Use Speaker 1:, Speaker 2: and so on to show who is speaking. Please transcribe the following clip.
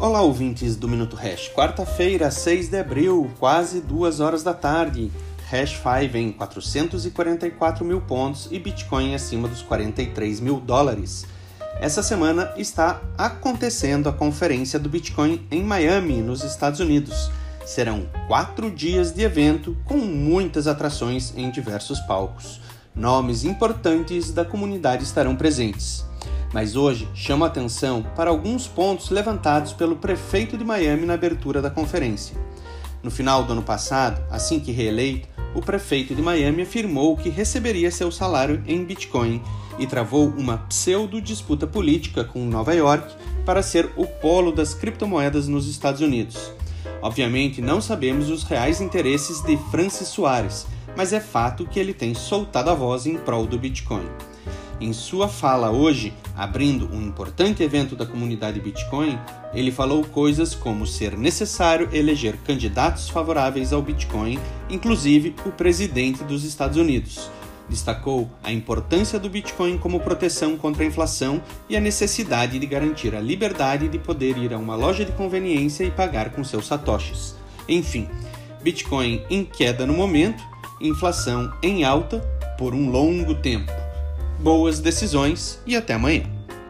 Speaker 1: Olá, ouvintes do Minuto Hash. Quarta-feira, 6 de abril, quase 2 horas da tarde. Hash 5 em 444 mil pontos e Bitcoin acima dos 43 mil dólares. Essa semana está acontecendo a conferência do Bitcoin em Miami, nos Estados Unidos. Serão quatro dias de evento com muitas atrações em diversos palcos. Nomes importantes da comunidade estarão presentes. Mas hoje chamo a atenção para alguns pontos levantados pelo prefeito de Miami na abertura da conferência. No final do ano passado, assim que reeleito, o prefeito de Miami afirmou que receberia seu salário em Bitcoin e travou uma pseudo-disputa política com Nova York para ser o polo das criptomoedas nos Estados Unidos. Obviamente, não sabemos os reais interesses de Francis Soares, mas é fato que ele tem soltado a voz em prol do Bitcoin. Em sua fala hoje, abrindo um importante evento da comunidade Bitcoin, ele falou coisas como ser necessário eleger candidatos favoráveis ao Bitcoin, inclusive o presidente dos Estados Unidos. Destacou a importância do Bitcoin como proteção contra a inflação e a necessidade de garantir a liberdade de poder ir a uma loja de conveniência e pagar com seus satoshis. Enfim, Bitcoin em queda no momento, inflação em alta por um longo tempo boas decisões e até amanhã.